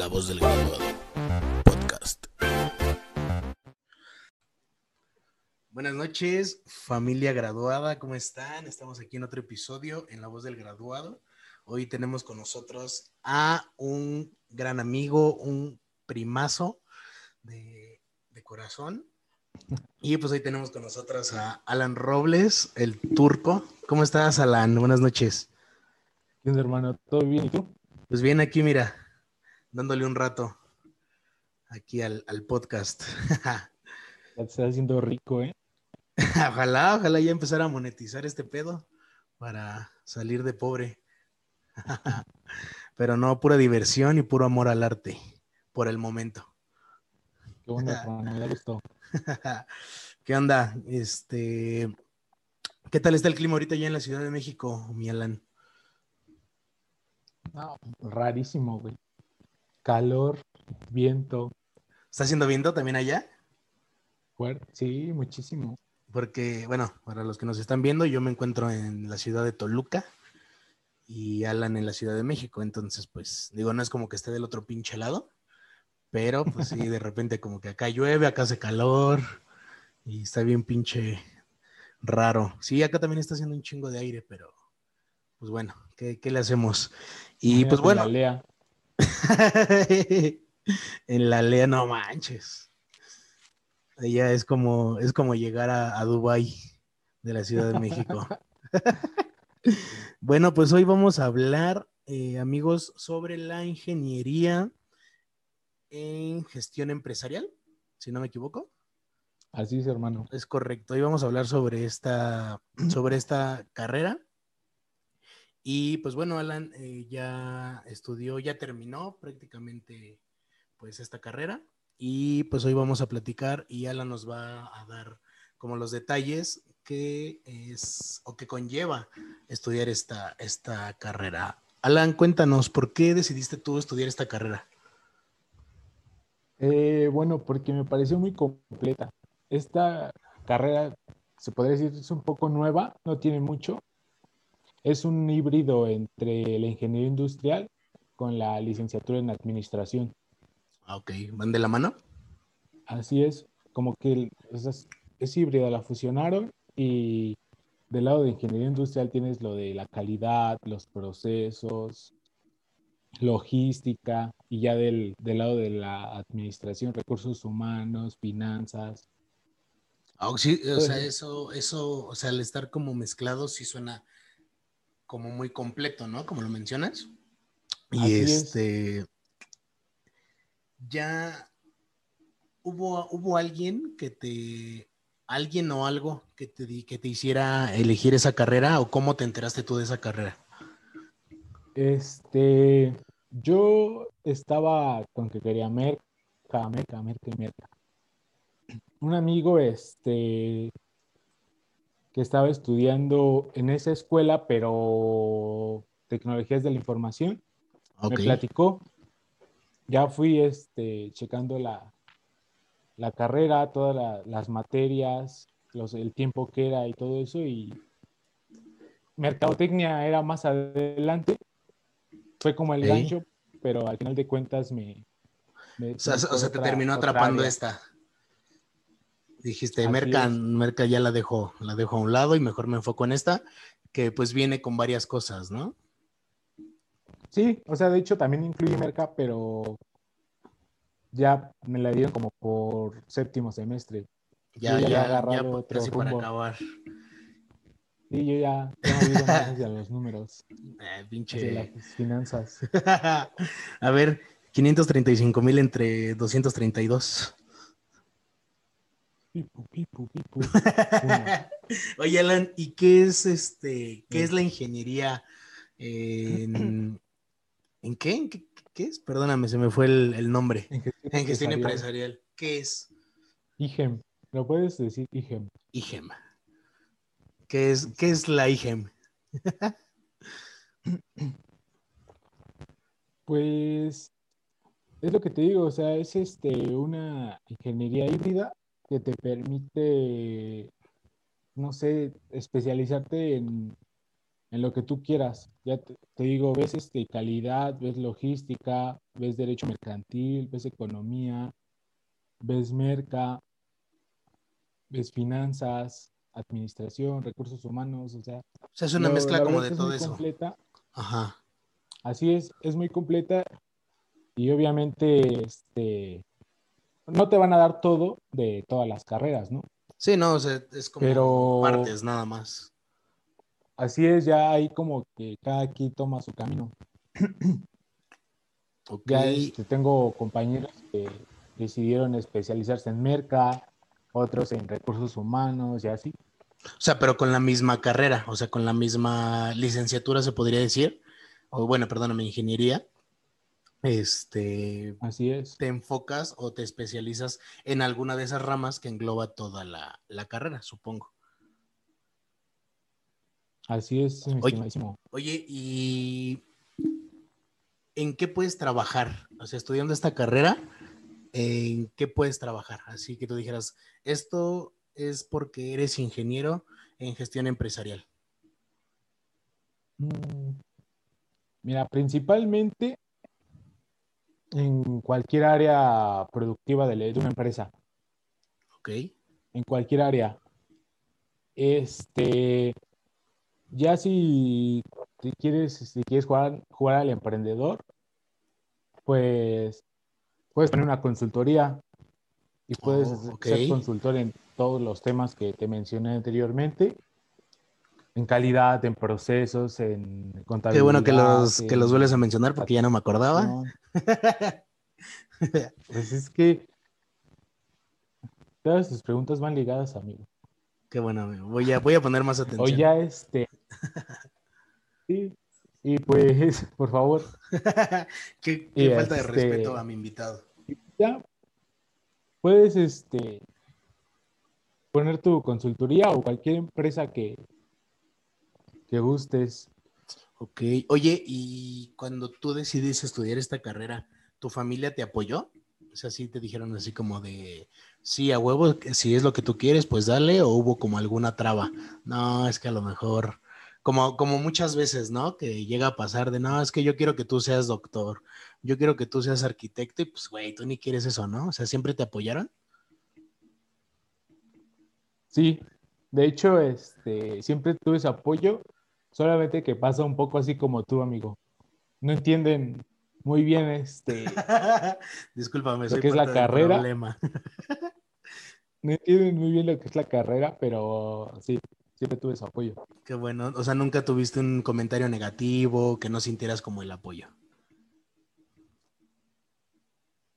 La voz del graduado. Podcast. Buenas noches, familia graduada, ¿cómo están? Estamos aquí en otro episodio en La voz del graduado. Hoy tenemos con nosotros a un gran amigo, un primazo de, de corazón. Y pues hoy tenemos con nosotros a Alan Robles, el turco. ¿Cómo estás, Alan? Buenas noches. ¿Qué onda, hermano? ¿Todo bien? ¿Y tú? Pues bien, aquí mira, dándole un rato aquí al, al podcast. Ya te estás haciendo rico, ¿eh? ojalá, ojalá ya empezar a monetizar este pedo para salir de pobre. Pero no, pura diversión y puro amor al arte, por el momento. Qué bueno, hermano, me da gusto. ¿Qué onda? Este, ¿qué tal está el clima ahorita ya en la Ciudad de México, mi Alan? No, rarísimo, güey. Calor, viento, ¿Está haciendo viento también allá? Sí, muchísimo. Porque, bueno, para los que nos están viendo, yo me encuentro en la ciudad de Toluca y Alan en la Ciudad de México. Entonces, pues, digo, no es como que esté del otro pinche lado, pero pues sí, de repente como que acá llueve, acá hace calor y está bien pinche raro. Sí, acá también está haciendo un chingo de aire, pero pues bueno, ¿qué, qué le hacemos? Y pues bueno, La Lea. en la lea no manches. Ella es como, es como llegar a, a Dubái de la Ciudad de México. bueno, pues hoy vamos a hablar, eh, amigos, sobre la ingeniería en gestión empresarial, si no me equivoco. Así es, hermano. Es correcto. Hoy vamos a hablar sobre esta, sobre esta carrera. Y pues bueno, Alan eh, ya estudió, ya terminó prácticamente pues esta carrera. Y pues hoy vamos a platicar y Alan nos va a dar como los detalles que es o que conlleva estudiar esta, esta carrera. Alan, cuéntanos, ¿por qué decidiste tú estudiar esta carrera? Eh, bueno, porque me pareció muy completa. Esta carrera, se podría decir, es un poco nueva, no tiene mucho. Es un híbrido entre la ingeniería industrial con la licenciatura en administración. Ah, ok, ¿van de la mano? Así es, como que es, es híbrida, la fusionaron y del lado de ingeniería industrial tienes lo de la calidad, los procesos, logística y ya del, del lado de la administración, recursos humanos, finanzas. Ah, sí, o sea, Pues- eso, eso, o sea, al estar como mezclados sí suena como muy completo, ¿no? Como lo mencionas. Y es. este, ya hubo, hubo alguien que te, alguien o algo que te, di- que te hiciera elegir esa carrera o cómo te enteraste tú de esa carrera. Este, yo estaba con que quería merca, merca, merca merca. Un amigo, este, que estaba estudiando en esa escuela, pero tecnologías de la información, me platicó. Ya fui, este, checando la, la carrera, todas la- las materias, los, el tiempo que era y todo eso, y mercadotecnia era más adelante. Fue como el gancho, pero al final de cuentas me... me O sea, fue o sea, te terminó atrapando área. esta. Dijiste, Así Merca, es. Merca ya la dejo, la dejo a un lado y mejor me enfoco en esta, que pues viene con varias cosas, ¿no? Sí, o sea, de hecho también incluye merca, pero ya me la dieron como por séptimo semestre. Ya, Yo ya ya, agarrado ya otro casi para rumbo. acabar. Y yo ya, ya me ido más hacia los números, Eh, hacia pinche. las finanzas. A ver, 535 mil entre 232. Pipu, pipu, pipu. Uno. Oye, Alan, ¿y qué es este, qué es la ingeniería en, ¿en qué? ¿En qué, qué es? Perdóname, se me fue el, el nombre. En gestión, En gestión empresarial. empresarial. ¿Qué es IGEM. ¿Lo puedes decir IGEM? IGEM? ¿Qué es, qué es la IGEM? Pues es lo que te digo, o sea, es este una ingeniería híbrida que te permite, no sé, especializarte en en lo que tú quieras. Ya te, te digo, ves este, calidad, ves logística, ves derecho mercantil, ves economía, ves merca, ves finanzas, administración, recursos humanos, o sea. O sea, es una lo- mezcla la como de es todo muy eso. completa. Ajá. Así es, es muy completa y obviamente este, no te van a dar todo de todas las carreras, ¿no? Sí, no, o sea, es como Pero- partes nada más. Así es, ya hay como que cada quien toma su camino. Ya este, tengo compañeros que decidieron especializarse en merca, otros en recursos humanos y así. O sea, pero con la misma carrera, o sea, con la misma licenciatura se podría decir, o bueno, perdóname, ingeniería. Este, Así es. te enfocas o te especializas en alguna de esas ramas que engloba toda la, la carrera, supongo. Así es, Oye. Oye, ¿y en qué puedes trabajar? O sea, estudiando esta carrera, ¿en qué puedes trabajar? Así que tú dijeras, esto es porque eres ingeniero en gestión empresarial. Mm, Mira, principalmente en cualquier área productiva de, de una empresa, ¿Ok? en cualquier área. Este, ya si quieres, si quieres jugar, jugar al emprendedor, pues puedes poner una consultoría y puedes Oh, ser consultor en todos los temas que te mencioné anteriormente. En calidad, en procesos, en contabilidad. Qué bueno que los, que los vuelves a mencionar porque ya no me acordaba. Pues es que todas tus preguntas van ligadas, amigo. Qué bueno, amigo. Voy a, voy a poner más O atención. ya este. Sí. Y pues, por favor, qué falta de este- respeto a mi invitado. ya puedes este poner tu consultoría o cualquier empresa que, que gustes. Ok. Oye, y cuando tú decidiste estudiar esta carrera, ¿tu familia te apoyó? O sea, sí te dijeron así como de, sí, a huevo, si es lo que tú quieres, pues dale, o hubo como alguna traba. No, es que a lo mejor, como, como muchas veces, ¿no? Que llega a pasar de, no, es que yo quiero que tú seas doctor, yo quiero que tú seas arquitecto, y pues, güey, tú ni quieres eso, ¿no? O sea, ¿siempre te apoyaron? Sí, de hecho, este, siempre tuve ese apoyo, solamente que pasa un poco así como tú, amigo. No entienden muy bien este, Discúlpame, Lo que es la carrera. no entienden muy bien lo que es la carrera, pero sí, siempre tuve ese apoyo. Qué bueno. O sea, nunca tuviste un comentario negativo, que no sintieras como el apoyo.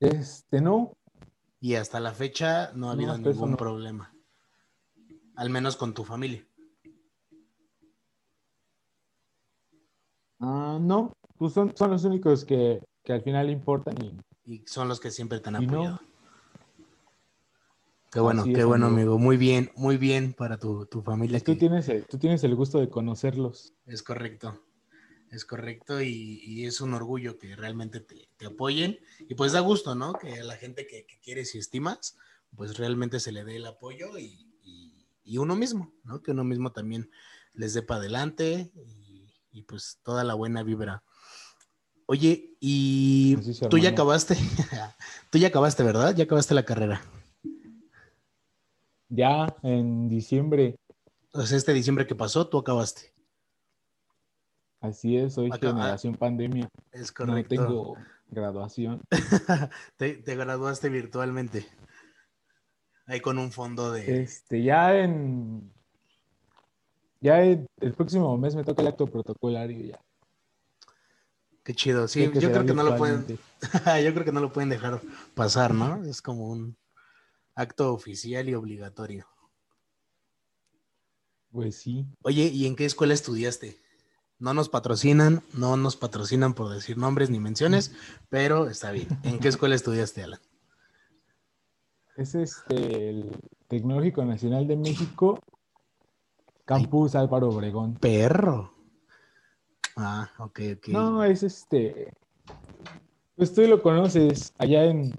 Este, no, Y hasta la fecha no ha habido ningún no. problema. Al menos con tu familia. Ah, no, pues son, son los únicos que, que al final importan y Y son los que siempre te han no. apoyado. Qué bueno, Así qué es, bueno, amigo. amigo. Muy bien, muy bien para tu, tu familia. tú que- tienes el, tú tienes el gusto de conocerlos. Es correcto. Es correcto y, y es un orgullo que realmente te, te apoyen. Y pues da gusto, ¿no? Que a la gente que, que quieres y estimas, pues realmente se le dé el apoyo y, y- y uno mismo, ¿no? Que uno mismo también les dé para adelante y, y, pues toda la buena vibra. Oye, y tú ya acabaste, tú ya acabaste, ¿verdad? Ya acabaste la carrera. Ya en diciembre, O sea, este diciembre que pasó, tú acabaste. así es, soy Acá- ah, generación pandemia. Es No correcto. tengo graduación. te, te graduaste virtualmente. Ahí con un fondo de... Este, ya en ya el próximo mes me toca el acto protocolario ya. Qué chido. Sí, yo creo que no lo pueden, yo creo que no lo pueden dejar pasar, ¿no? Es como un acto oficial y obligatorio. Pues sí. Oye, ¿y en qué escuela estudiaste? No nos patrocinan, no nos patrocinan por decir nombres ni menciones, pero está bien. ¿En qué escuela estudiaste, Alan? Es este el Tecnológico Nacional de México, Campus Álvaro Obregón. Perro. Ah, ok, ok. No, es este. Pues tú lo conoces, allá en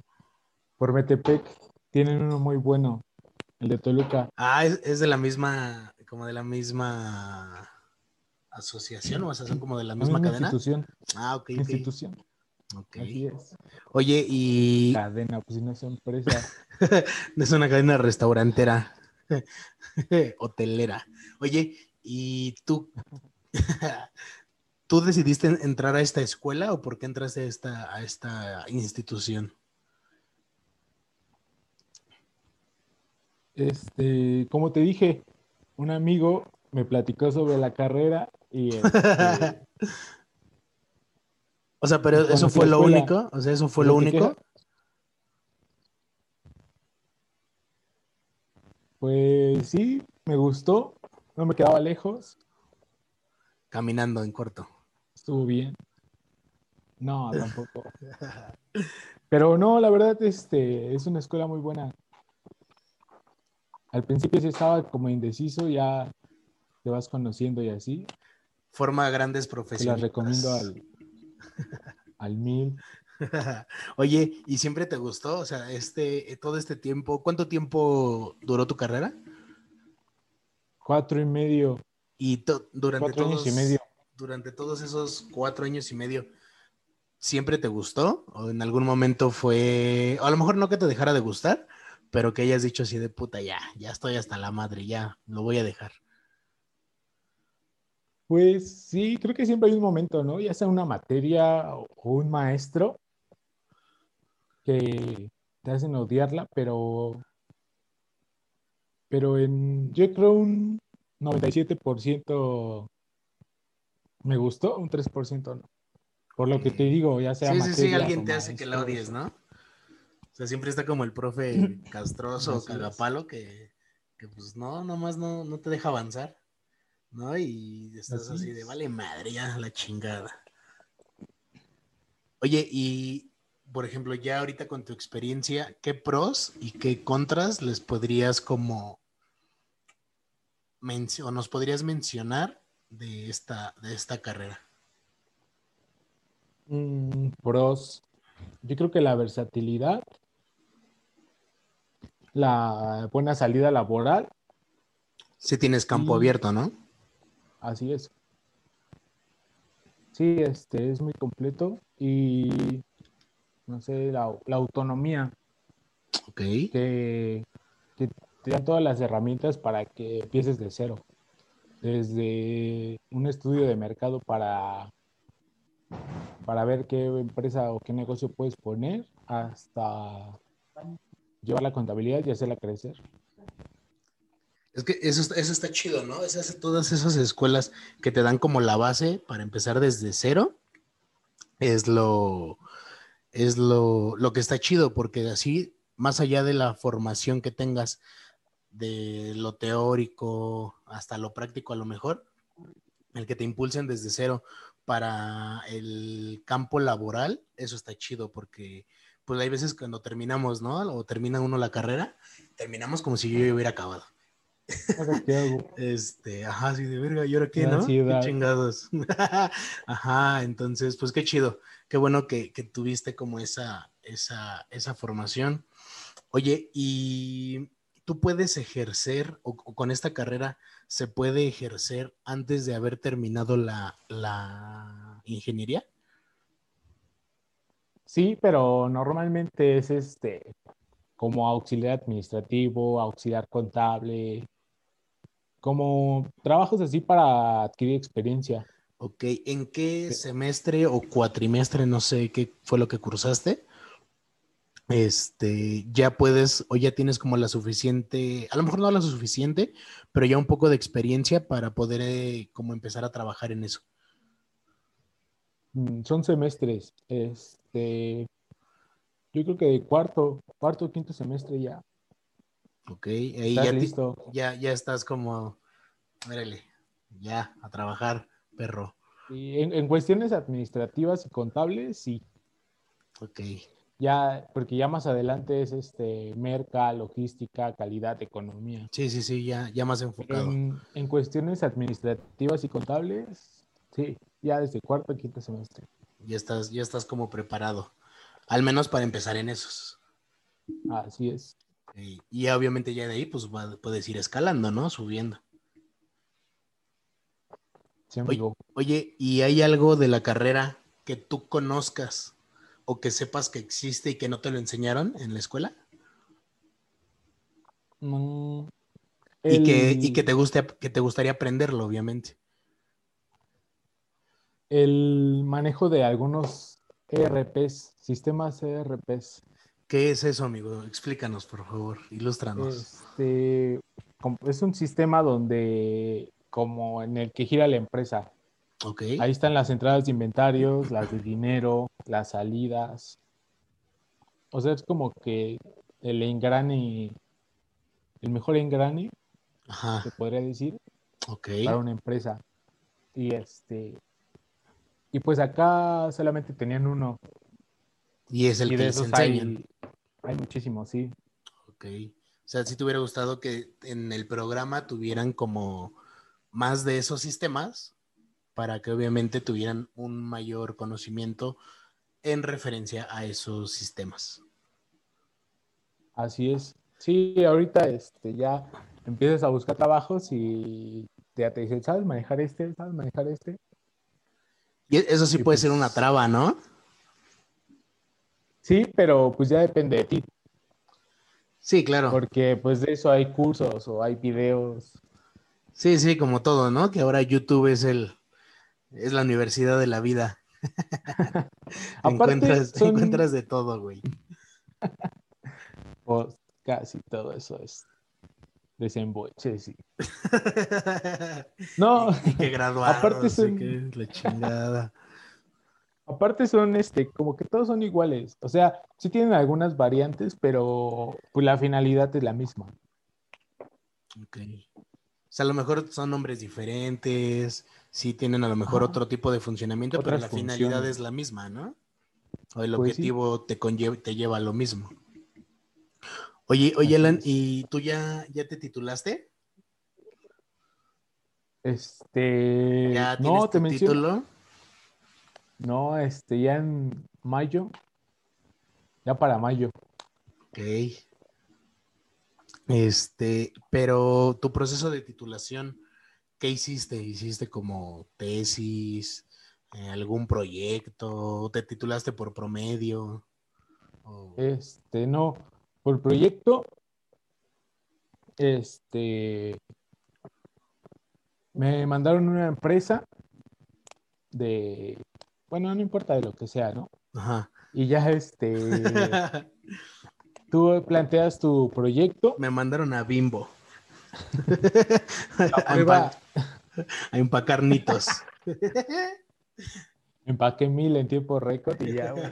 por Metepec tienen uno muy bueno, el de Toluca. Ah, es, es de la misma, como de la misma asociación o sea, son como de la misma, cadena. Institución. Ah, ok. Institución. Ok. Así es. Oye, y Cadena, pues si no es empresa. es una cadena restaurantera, hotelera. Oye, ¿y tú, tú decidiste entrar a esta escuela o por qué entraste a esta, a esta institución? Este, como te dije, un amigo me platicó sobre la carrera y este, O sea, pero eso fue lo único, o sea, eso fue lo ¿de qué único. Pues sí, me gustó, no me quedaba lejos, Caminando en corto. estuvo bien. No, tampoco. Pero no, la verdad, este, es una escuela muy buena. Al principio sí estaba como indeciso, ya te vas conociendo y así. Forma grandes Te profesionistas. las recomiendo al, al mil. Oye, ¿y siempre te gustó? O sea, este, eh, todo este tiempo, ¿cuánto tiempo duró tu carrera? Cuatro y medio, Y to- durante cuatro todos, años y medio. durante todos esos cuatro años y medio, ¿siempre te gustó? ¿O en algún momento fue, o a lo mejor no que te dejara de gustar, pero que hayas dicho así de puta, ya, ya estoy hasta la madre, ya, lo voy a dejar? Pues sí, creo que siempre hay un momento, ¿no? Ya sea una materia o un maestro que te hacen odiarla, pero, pero en, yo creo un 97% me gustó, un 3% no. Por lo que te digo, ya sea Sí, sí, sí, alguien te hace que la odies, ¿no? O sea, siempre está como el profe castroso o cagapalo que, que pues no, nomás no, no te deja avanzar, ¿no? Y estás Así así de, vale madre, ya la chingada. Oye, y por ejemplo, ya ahorita con tu experiencia, ¿qué pros y qué contras les podrías como o nos podrías mencionar de esta, de esta carrera? Mm, pros. Yo creo que la versatilidad, la buena salida laboral, Si tienes campo Y- abierto, ¿no? así es. Sí, este es muy completo y no sé, la, la autonomía Ok. que, que te dan todas las herramientas para que empieces de cero. Desde un estudio de mercado para, para ver qué empresa o qué negocio puedes poner hasta llevar la contabilidad y hacerla crecer. Es que eso, está- eso está chido, ¿no? Esas, todas esas escuelas que te dan como la base para empezar desde cero es lo, es lo, lo que está chido, porque así, más allá de la formación que tengas de lo teórico hasta lo práctico a lo mejor, el que te impulsen desde cero para el campo laboral, eso está chido, porque pues hay veces cuando terminamos, ¿no? O termina uno la carrera, terminamos como si yo hubiera acabado. Ahora, ¿qué hago? Este, ajá, sí, de verga, ¿y ahora qué, no? Qué chingados. ajá, entonces, pues qué chido. Qué bueno que, que tuviste como esa, esa, esa formación. Oye, ¿y tú puedes ejercer, o, o con esta carrera, se puede ejercer antes de haber terminado la, la ingeniería? Sí, pero normalmente es este como auxiliar administrativo, auxiliar contable, como trabajos así para adquirir experiencia. Ok, ¿en qué semestre o cuatrimestre, no sé qué fue lo que cursaste? Este, ya puedes o ya tienes como la suficiente, a lo mejor no la suficiente, pero ya un poco de experiencia para poder eh, como empezar a trabajar en eso. Mm, Son semestres, este, yo creo que de cuarto, cuarto o quinto semestre ya Ok, ahí ya, listo. ya, ya estás como, órale, ya a trabajar, perro. Y en, en cuestiones administrativas y contables, sí, Ok, ya, porque ya más adelante es este, merca, logística, calidad, economía. sí, sí, sí, ya, ya más enfocado. En, en cuestiones administrativas y contables, sí, ya desde cuarto quinto semestre. Ya estás, ya estás como preparado, al menos para empezar en esos. Así es. Y, y obviamente ya de ahí, pues va- puedes ir escalando, ¿no? Subiendo. Sí, amigo. Oye, ¿y hay algo de la carrera que tú conozcas o que sepas que existe y que no te lo enseñaron en la escuela? Mm, Y, que, y que, te guste, que te gustaría aprenderlo, obviamente. el manejo de algunos ERPs, sistemas ERPs. ¿Qué es eso, amigo? Explícanos, por favor, ilústranos. Este, es un sistema donde, como en el que gira la empresa, ok. ahí están las entradas de inventarios, las de dinero, las salidas. O sea, es como que el engrane, el mejor engrane, Ajá. se podría decir, Ok. para una empresa. Y este, y pues acá solamente tenían uno. Y es el y que les enseñan. hay, hay muchísimos, sí. Ok. O sea, si te hubiera gustado que en el programa tuvieran como más de esos sistemas para que obviamente tuvieran un mayor conocimiento en referencia a esos sistemas. Así es. Sí, ahorita este, ya empiezas a buscar trabajos y ya te dicen, ¿sabes manejar este? ¿Sabes manejar este? Y eso sí Y puede ser pues- una traba, ¿no? Sí, pero pues ya depende de ti, Sí, claro. porque pues de eso hay cursos o hay videos. Sí, sí, como todo, ¿no? Que ahora YouTube es el es la universidad de la vida. Aparte, encuentras, son- encuentras de todo, güey. Pues casi todo eso es desemboche, sí. No, y, que graduados, Aparte son- que la chingada. Aparte son este, como que todos son iguales. O sea, sí tienen algunas variantes, pero pues la finalidad es la misma. Ok. O sea, a lo mejor son nombres diferentes, sí tienen a lo mejor otro tipo de funcionamiento, pero la finalidad es la misma, ¿no? O el Pues sí. objetivo te, conlleva, te lleva a lo mismo. Oye, oye, Alan. ¿y tú ya, ya te titulaste? Este, ¿Ya tienes no, te tu menciono. No, este, ya en mayo, ya para mayo. Ok. Este, pero tu proceso de titulación, ¿qué hiciste? ¿Hiciste como tesis, eh, algún proyecto? ¿Te titulaste por promedio? Este, no, por proyecto, este, me mandaron una empresa de, bueno, no importa de lo que sea, ¿no? Ajá. Y ya, este, tú planteas tu proyecto, Me mandaron a Bimbo. a, empa- a empacar nitos. empaqué mil en tiempo récord y ya, güey.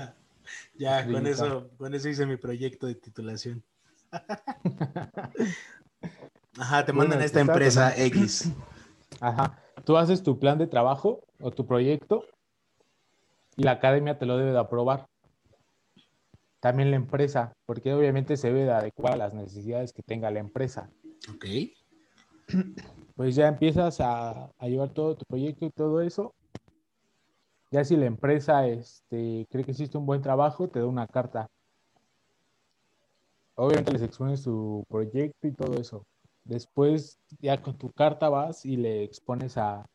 ya, con eso, con eso hice mi proyecto de titulación. Ajá, te Bueno, mandan a esta empresa. X. Ajá. Tú haces tu plan de trabajo o tu proyecto y la academia te lo debe de aprobar. También la empresa, porque obviamente se debe de adecuar a las necesidades que tenga la empresa. Ok. Pues ya empiezas a, a llevar todo tu proyecto y todo eso. Ya si la empresa este, cree que hiciste un buen trabajo, te da una carta. Obviamente les expones tu proyecto y todo eso. Después, ya con tu carta vas y le expones a,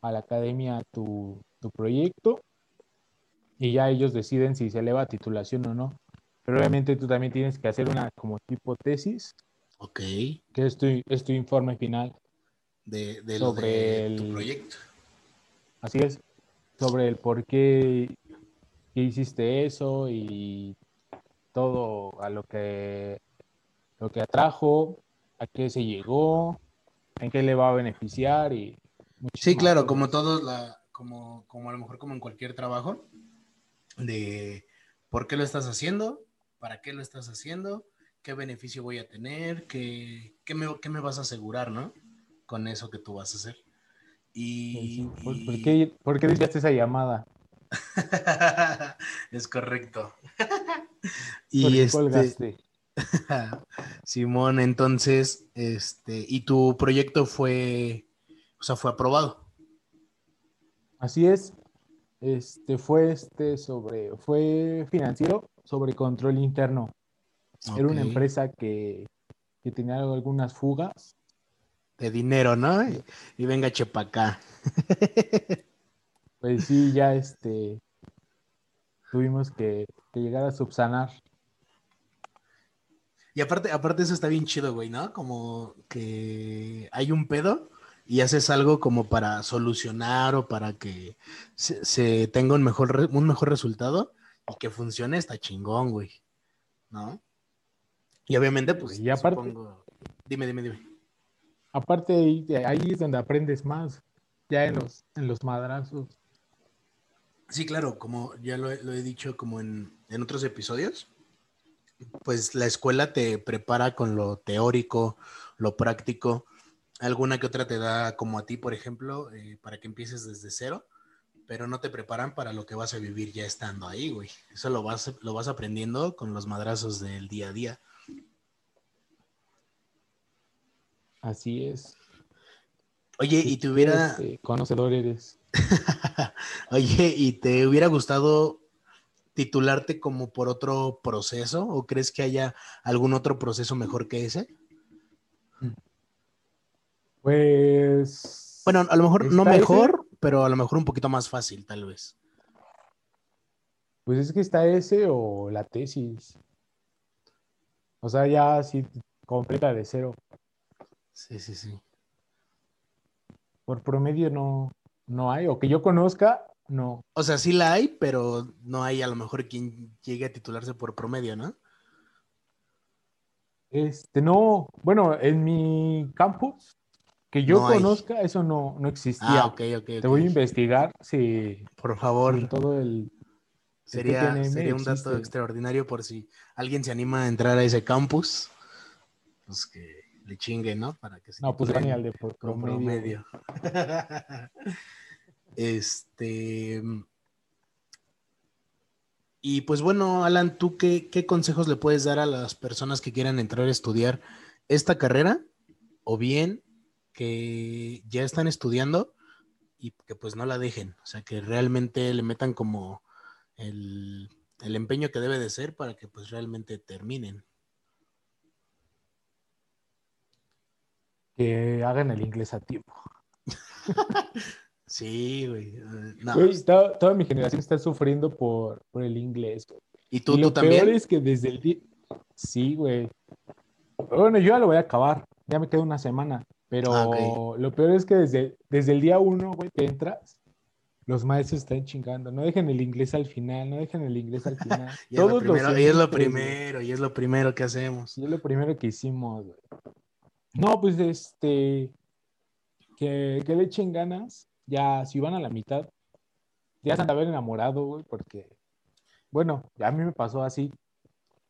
a la academia tu, tu proyecto y ya ellos deciden si se eleva a titulación o no. Pero obviamente tú también tienes que hacer una como tipo tesis, Ok. que es tu, es tu informe final. De, Sobre de tu el- proyecto. Así es, sobre el por qué, qué hiciste eso y todo a lo que, lo que atrajo, a qué se llegó, en qué le va a beneficiar y Sí, claro, cosas. como todos, la, como, como a lo mejor como en cualquier trabajo, de por qué lo estás haciendo, para qué lo estás haciendo, qué beneficio voy a tener, qué, qué, me, qué me vas a asegurar, ¿no? Con eso que tú vas a hacer. Y. ¿Por, y- por qué, por qué desviaste esa llamada? es correcto. ¿Por y este? Simón, entonces, este, y tu proyecto fue, o sea, fue aprobado. Así es. Este fue este sobre, fue financiero sobre control interno. Era una empresa que, que tenía algunas fugas de dinero, ¿no? Y, venga, chepa acá. Pues sí, ya este tuvimos que, llegar a subsanar. Y aparte, aparte eso está bien chido, güey, ¿no? Como que hay un pedo y haces algo como para solucionar o para que se, tenga un mejor, un mejor resultado y que funcione, está chingón, güey. ¿No? Y obviamente, pues, y aparte, Dime, dime, dime. Aparte, ahí, es donde aprendes más, ya en los, en los madrazos. Sí, claro, como ya lo, he dicho como en, otros episodios, pues la escuela te prepara con lo teórico, lo práctico, alguna que otra te da como a ti, por ejemplo, eh, para que empieces desde cero, pero no te preparan para lo que vas a vivir ya estando ahí, güey. Eso lo vas, lo vas aprendiendo con los madrazos del día a día. Así es. Oye, y te hubiera... Este, conocedor eres. Oye, ¿y te hubiera gustado titularte como por otro proceso o crees que haya algún otro proceso mejor que ese? Pues. Bueno, a lo mejor no mejor, pero a lo mejor un poquito más fácil, tal vez. Pues es que está ese o la tesis. O sea, ya así completa de cero. Sí, sí, sí. Por promedio no, no hay, o que yo conozca, no. O sea, sí la hay, pero no hay a lo mejor quien llegue a titularse por promedio, ¿no? Este, no, bueno, en mi campus que yo conozca, eso no, no existía. Ah, ok, ok. Te voy a investigar si. Por favor. todo el. Sería, un dato extraordinario por si alguien se anima a entrar a ese campus. Pues que le chingue, ¿no? Para que No, pues genial de por promedio. este. Y pues bueno, Alan, ¿tú qué, qué consejos le puedes dar a las personas que quieran entrar a estudiar esta carrera? O bien que ya están estudiando y que pues no la dejen, o sea, que realmente le metan como el, empeño que debe de ser para que pues realmente terminen. Que hagan el inglés a tiempo. sí, güey. Eh, toda, mi generación está sufriendo por, el inglés. ¿Y tú, lo también? es que desde el día... Sí, güey. Bueno, yo ya lo voy a acabar. Ya me queda una semana. Pero ah, lo peor es que desde, desde el día uno, güey, que entras, los maestros están chingando. No dejen el inglés al final, no dejen el inglés al final. y, es lo primero, y es lo primero, y es lo primero que hacemos. Y es lo primero que hicimos, güey. No, pues este, que, que le echen ganas. Ya, si van a la mitad, ya se han de haber enamorado, güey, porque, bueno, ya a mí me pasó así.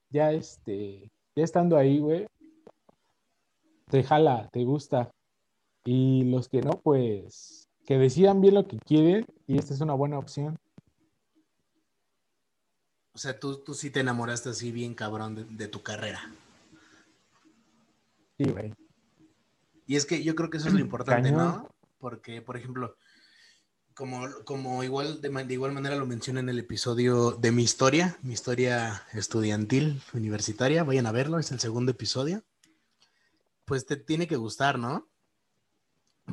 Ya, este, ya estando ahí, güey, te jala, te gusta. Y los que no, pues que decidan bien lo que quieren y esta es una buena opción. O sea, tú, tú sí te enamoraste así bien cabrón de, tu carrera. Sí, güey. Y es que yo creo que eso es lo importante, ¿no? Porque, por ejemplo, como, como igual de, de, igual manera lo mencioné en el episodio de mi historia, mi historia estudiantil universitaria, vayan a verlo, es el segundo episodio pues te tiene que gustar, ¿no?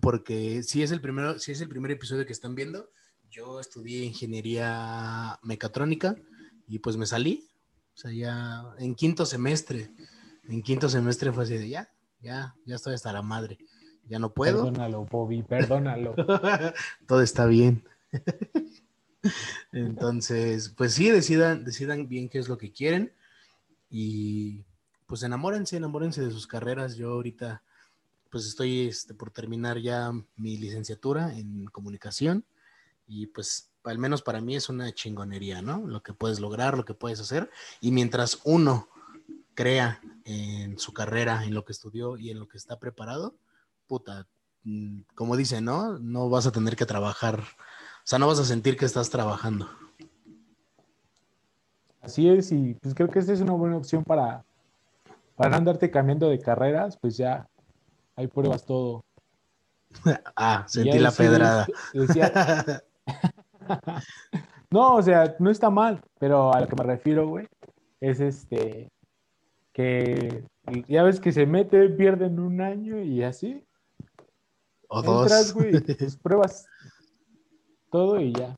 Porque si es el primero, si es el primer episodio que están viendo, yo estudié ingeniería mecatrónica y pues me salí, o sea, ya en quinto semestre, en quinto semestre fue así de ya, ya, ya estoy hasta la madre, ya no puedo. Perdónalo, Bobby, perdónalo. Todo está bien. Entonces, pues sí, decidan, decidan bien qué es lo que quieren y pues enamórense, enamórense de sus carreras. Yo ahorita pues estoy este, por terminar ya mi licenciatura en comunicación y pues al menos para mí es una chingonería, ¿no? Lo que puedes lograr, lo que puedes hacer y mientras uno crea en su carrera, en lo que estudió y en lo que está preparado, puta, mm, como dice, ¿no? No vas a tener que trabajar, o sea, no vas a sentir que estás trabajando. Así es, y pues creo que esta es una buena opción para, para no andarte cambiando de carreras, pues ya ahí pruebas todo. ah, sentí la pedrada. no, o sea, no está mal, pero a lo que me refiero, güey, es este, que ya ves que se mete, pierden un año y así. O dos. Entras, güey, pues pruebas todo y ya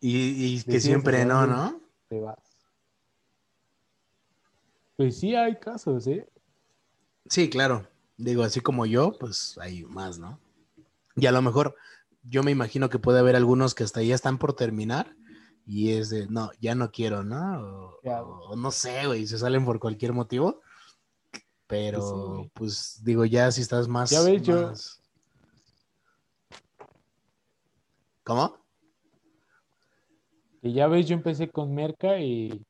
Y, y que Decides siempre no. ¿no? te vas. Pues sí hay casos, ¿eh? Sí, claro. Digo, así como yo, pues hay más, ¿no? Y a lo mejor yo me imagino que puede haber algunos que hasta ya están por terminar y es de, no, ya no quiero, ¿no? O, Ya, o- o no sé, güey, se salen por cualquier motivo. Pero, Pues sí, pues digo, ya si estás más... Ya ves, yo- ¿Cómo? Que ya ves, yo empecé con Merca y,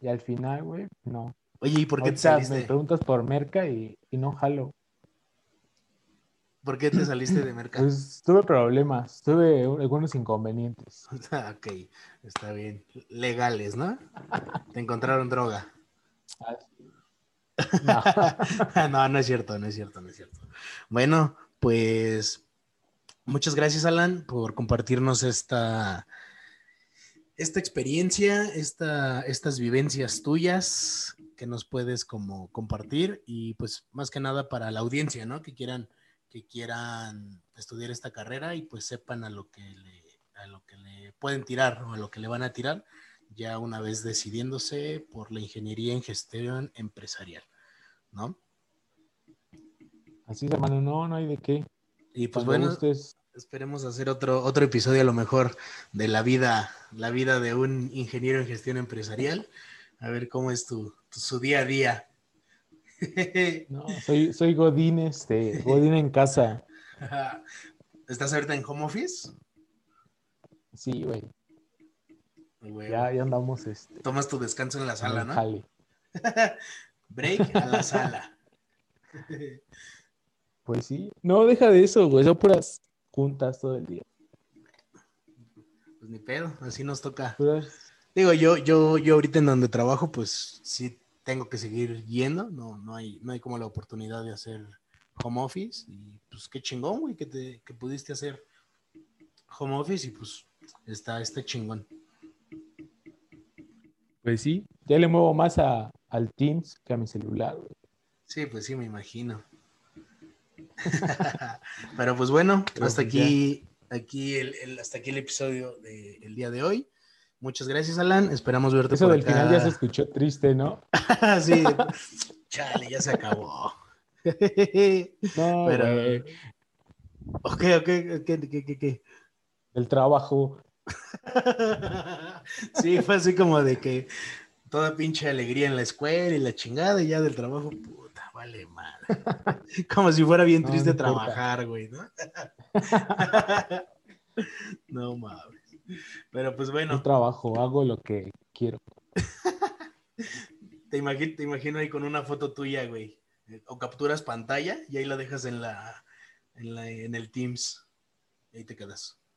y al final, güey, no. Oye, ¿y por qué te Ahorita me saliste? preguntas por Merca y, y no jalo. ¿Por qué te saliste de mercado? Pues tuve problemas, tuve algunos inconvenientes. ok, está bien. Legales, ¿no? Te encontraron droga. No. no, no es cierto, no es cierto, no es cierto. Bueno, pues muchas gracias, Alan, por compartirnos esta, esta experiencia, esta, estas vivencias tuyas que nos puedes como compartir y pues más que nada para la audiencia, ¿no? Que quieran, que quieran estudiar esta carrera y pues sepan a lo que le, a lo que le pueden tirar o a lo que le van a tirar ya una vez decidiéndose por la ingeniería en gestión empresarial, ¿no? Así es, hermano, no, no hay de qué. Y pues Cuando bueno, gustes, esperemos hacer otro, otro episodio a lo mejor de la vida, la vida de un ingeniero en gestión empresarial, a ver cómo es tu, tu- su día a día. no, soy, soy Godín, este, Godín en casa. ¿Estás ahorita en home office? Sí, güey, ya, ya andamos, este, Tomas tu descanso en la sala, en ¿no? jale. Break a la sala. Pues sí, no, deja de eso, güey, son puras juntas todo el día. Pues ni pedo, así nos toca. Puras- Digo, yo, yo, yo ahorita en donde trabajo, pues sí tengo que seguir yendo, no, no hay, no hay como la oportunidad de hacer home office, y pues qué chingón, güey, que te, que pudiste hacer home office y pues está, está chingón. Pues sí, ya le muevo más a, al Teams que a mi celular, güey. Sí, pues sí, me imagino. Pero pues bueno, hasta pues aquí, aquí el, el- hasta aquí el episodio del día de hoy. Muchas gracias, Alan. Esperamos verte Eso por del acá. final ya se escuchó triste, ¿no? sí. Chale, ya se acabó. No, Pero- güey, Ok, ok, ¿qué, qué, qué, qué? el trabajo. Sí, fue así como de que toda pinche alegría en la escuela y la chingada y ya del trabajo, puta, vale madre. Como si fuera bien No, triste no trabajar, güey, ¿no? No mames. Pero pues bueno, trabajo, hago lo que quiero. te imagino, te imagino ahí con una foto tuya, güey. O capturas pantalla y ahí la dejas en la, en la, en el Teams. Y ahí te quedas.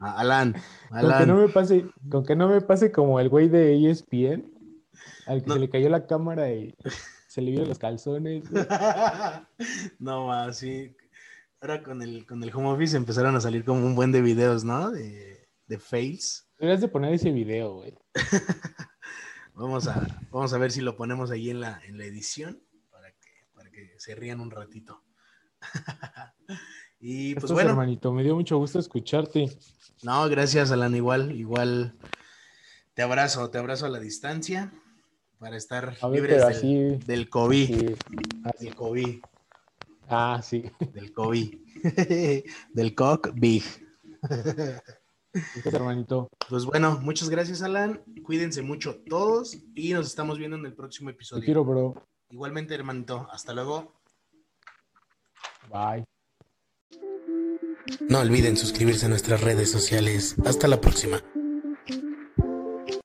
Ah, Alan, Con que Alan. no me pase, con que no me pase como el güey de ESPN, al que No. se le cayó la cámara y se le vieron los calzones. güey. no más, sí. Ahora con el, con el home office empezaron a salir como un buen de videos, ¿no? De, de fails. Deberías de poner ese video, güey. Vamos a, vamos a ver si lo ponemos ahí en la, en la edición para que, para que se rían un ratito. y pues Esto es, bueno, hermanito, me dio mucho gusto escucharte. no, gracias Alan, igual, igual te abrazo, te abrazo a la distancia para estar A ver, libres del, así. del COVID, sí. Así. del COVID, Ah, sí. del COVID, del cock big. Hermanito. Pues bueno, muchas gracias, Alan. Cuídense mucho todos y nos estamos viendo en el próximo Te episodio. quiero, bro. Igualmente, hermanito. Hasta luego. Bye. No olviden suscribirse a nuestras redes sociales. Hasta la próxima.